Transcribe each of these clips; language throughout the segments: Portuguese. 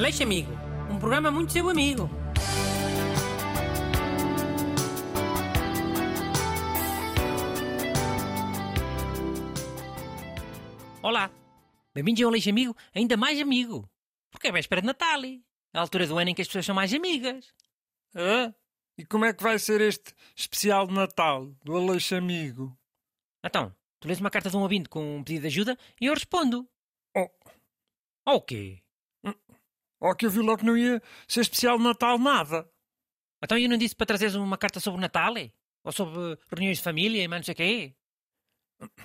Aleixo Amigo, um programa muito seu amigo. Olá, bem-vindos ao Aleixo Amigo, ainda mais amigo. Porque é véspera de Natal, é a altura do ano em que as pessoas são mais amigas. Hã? E como é que vai ser este especial de Natal do Aleixo Amigo? Então, tu lês uma carta de um ouvinte com um pedido de ajuda e eu respondo. Oh, Ou o quê? Oh que eu vi logo que não ia ser especial de Natal nada. Então eu não disse para trazeres uma carta sobre o Natal? é? Ou sobre reuniões de família e mais não sei quê?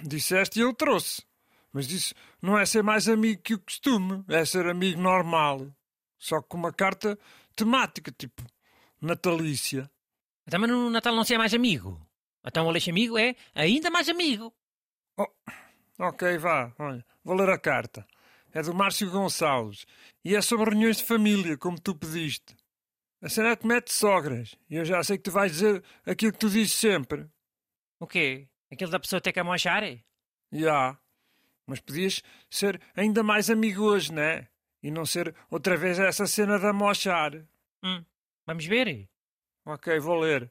Disseste e eu trouxe. Mas isso não é ser mais amigo que o costume, é ser amigo normal. Só com uma carta temática, tipo natalícia. Então, mas no Natal não se é mais amigo. Então o Aleixo Amigo é ainda mais amigo. Ok, vá, olha, vou ler a carta. É do Márcio Gonçalves e é sobre reuniões de família, como tu pediste. A cena é que mete sogras e eu já sei que tu vais dizer aquilo que tu dizes sempre. O quê? Aquilo da pessoa ter que amochar? é? Já. Mas podias ser ainda mais amigo hoje, né? E não ser outra vez essa cena de amochar. Hum, vamos ver? Ok, vou ler.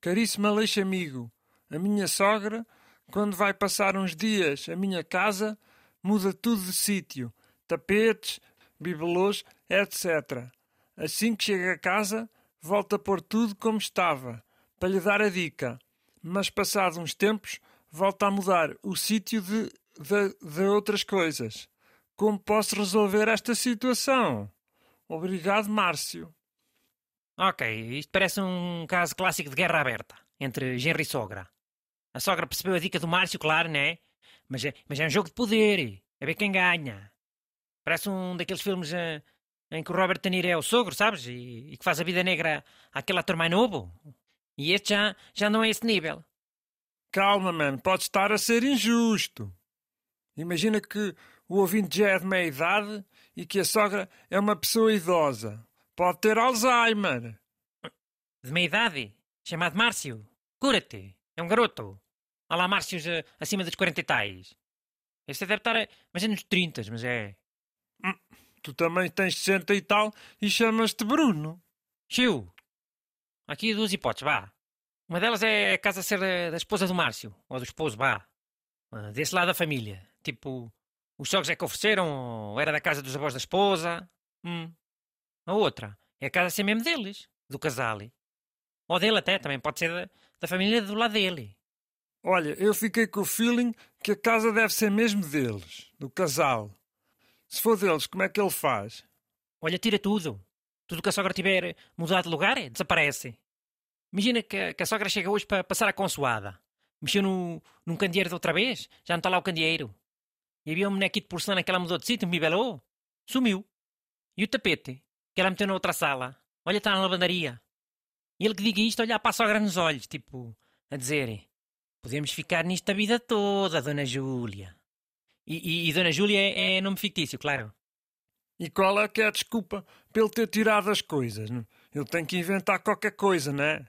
Caríssimo Aleixo amigo, a minha sogra, quando vai passar uns dias à minha casa, muda tudo de sítio. Tapetes, bibelôs, etc. Assim que chega a casa, volta a pôr tudo como estava, para lhe dar a dica. Mas passados uns tempos, volta a mudar o sítio de, de, de outras coisas. Como posso resolver esta situação? Obrigado, Márcio. Ok, isto parece um caso clássico de guerra aberta entre genro e sogra. A sogra percebeu a dica do Márcio, claro, né? Mas é, mas é um jogo de poder. É ver quem ganha. Parece um daqueles filmes eh, em que o Robert De Niro é o sogro, sabes? E, e que faz a vida negra àquele ator mais novo. E este já, já não é esse nível. Calma, man, pode estar a ser injusto. Imagina que o ouvinte já é de meia idade e que a sogra é uma pessoa idosa. Pode ter Alzheimer. De meia idade, chamado Márcio. Cura-te. É um garoto. Olá, Márcios eh, acima dos 40 e tais. Este deve estar eh, mais ou menos 30, mas é. Tu também tens 60 e tal e chamas-te Bruno. Chiu! Aqui duas hipóteses, vá. Uma delas é a casa ser da, da esposa do Márcio, ou do esposo, vá. Ah, Desse lado da família. Tipo, os sogros é que ofereceram, ou era da casa dos avós da esposa. Hum. A outra é a casa ser mesmo deles, do casal. Ou dele até, também pode ser da, da família do lado dele. Olha, eu fiquei com o feeling que a casa deve ser mesmo deles, do casal. Se for deles, como é que ele faz? Olha, tira tudo. Tudo que a sogra tiver mudado de lugar, desaparece. Imagina que, que a sogra chega hoje para passar a consoada. Mexeu no, num candeeiro de outra vez, já não está lá o candeeiro. E havia um bonequito de porcelana que ela mudou de sítio, um bibelô. Sumiu. E o tapete, que ela meteu na outra sala. Olha, está na lavandaria. E ele que diga isto, olhar para a sogra nos olhos, tipo, a dizer: Podemos ficar nisto a vida toda, Dona Júlia. E, e- e Dona Júlia é, é nome fictício, claro. E qual é que é a desculpa ele ter tirado as coisas? Ele tem que inventar qualquer coisa, não é?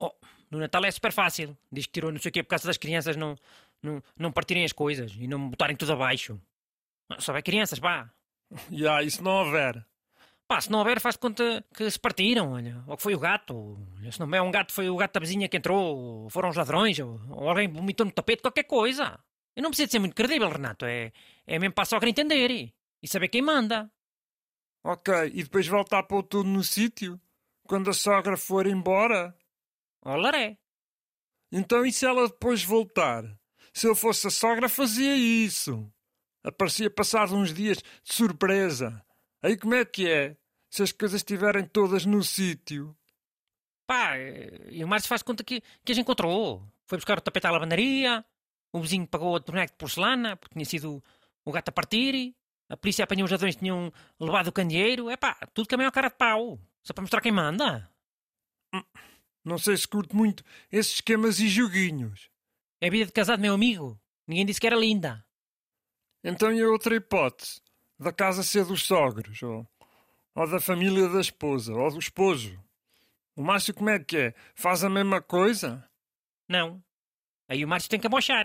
Oh, no Natal é super fácil. Diz que tirou não sei o quê por causa das crianças não, não, não partirem as coisas e não botarem tudo abaixo. Só vai crianças, pá. E há isso não houver. Pá, se não houver, faz conta que se partiram, olha. Ou que foi o gato. Olha, se não é um gato, foi o gato da vizinha que entrou. Ou foram os ladrões. Ou, ou alguém vomitou no tapete, qualquer coisa. Eu não preciso de ser muito credível, Renato. É, é mesmo para a sogra entender e, e saber quem manda. Ok, e depois voltar a pôr tudo no sítio? Quando a sogra for embora? Ó, laré. Então e se ela depois voltar? Se eu fosse a sogra, fazia isso. Aparecia passado uns dias de surpresa. Aí como é que é? Se as coisas estiverem todas no sítio. Pá, eh, e o Márcio faz conta que, que as encontrou. Foi buscar o tapete à lavandaria, o vizinho pagou outro boneco de porcelana, porque tinha sido o gato a partir, a polícia apanhou os ladrões que tinham levado o candeeiro. É pá, tudo caminho ao cara de pau. Só para mostrar quem manda. Não sei se curto muito esses esquemas e joguinhos. É a vida de casado, meu amigo. Ninguém disse que era linda. Então e a outra hipótese? Da casa ser dos sogros, ou, ou da família da esposa, ou do esposo. O Márcio como é que é? Faz a mesma coisa? Não. Aí o Márcio tem que amochar,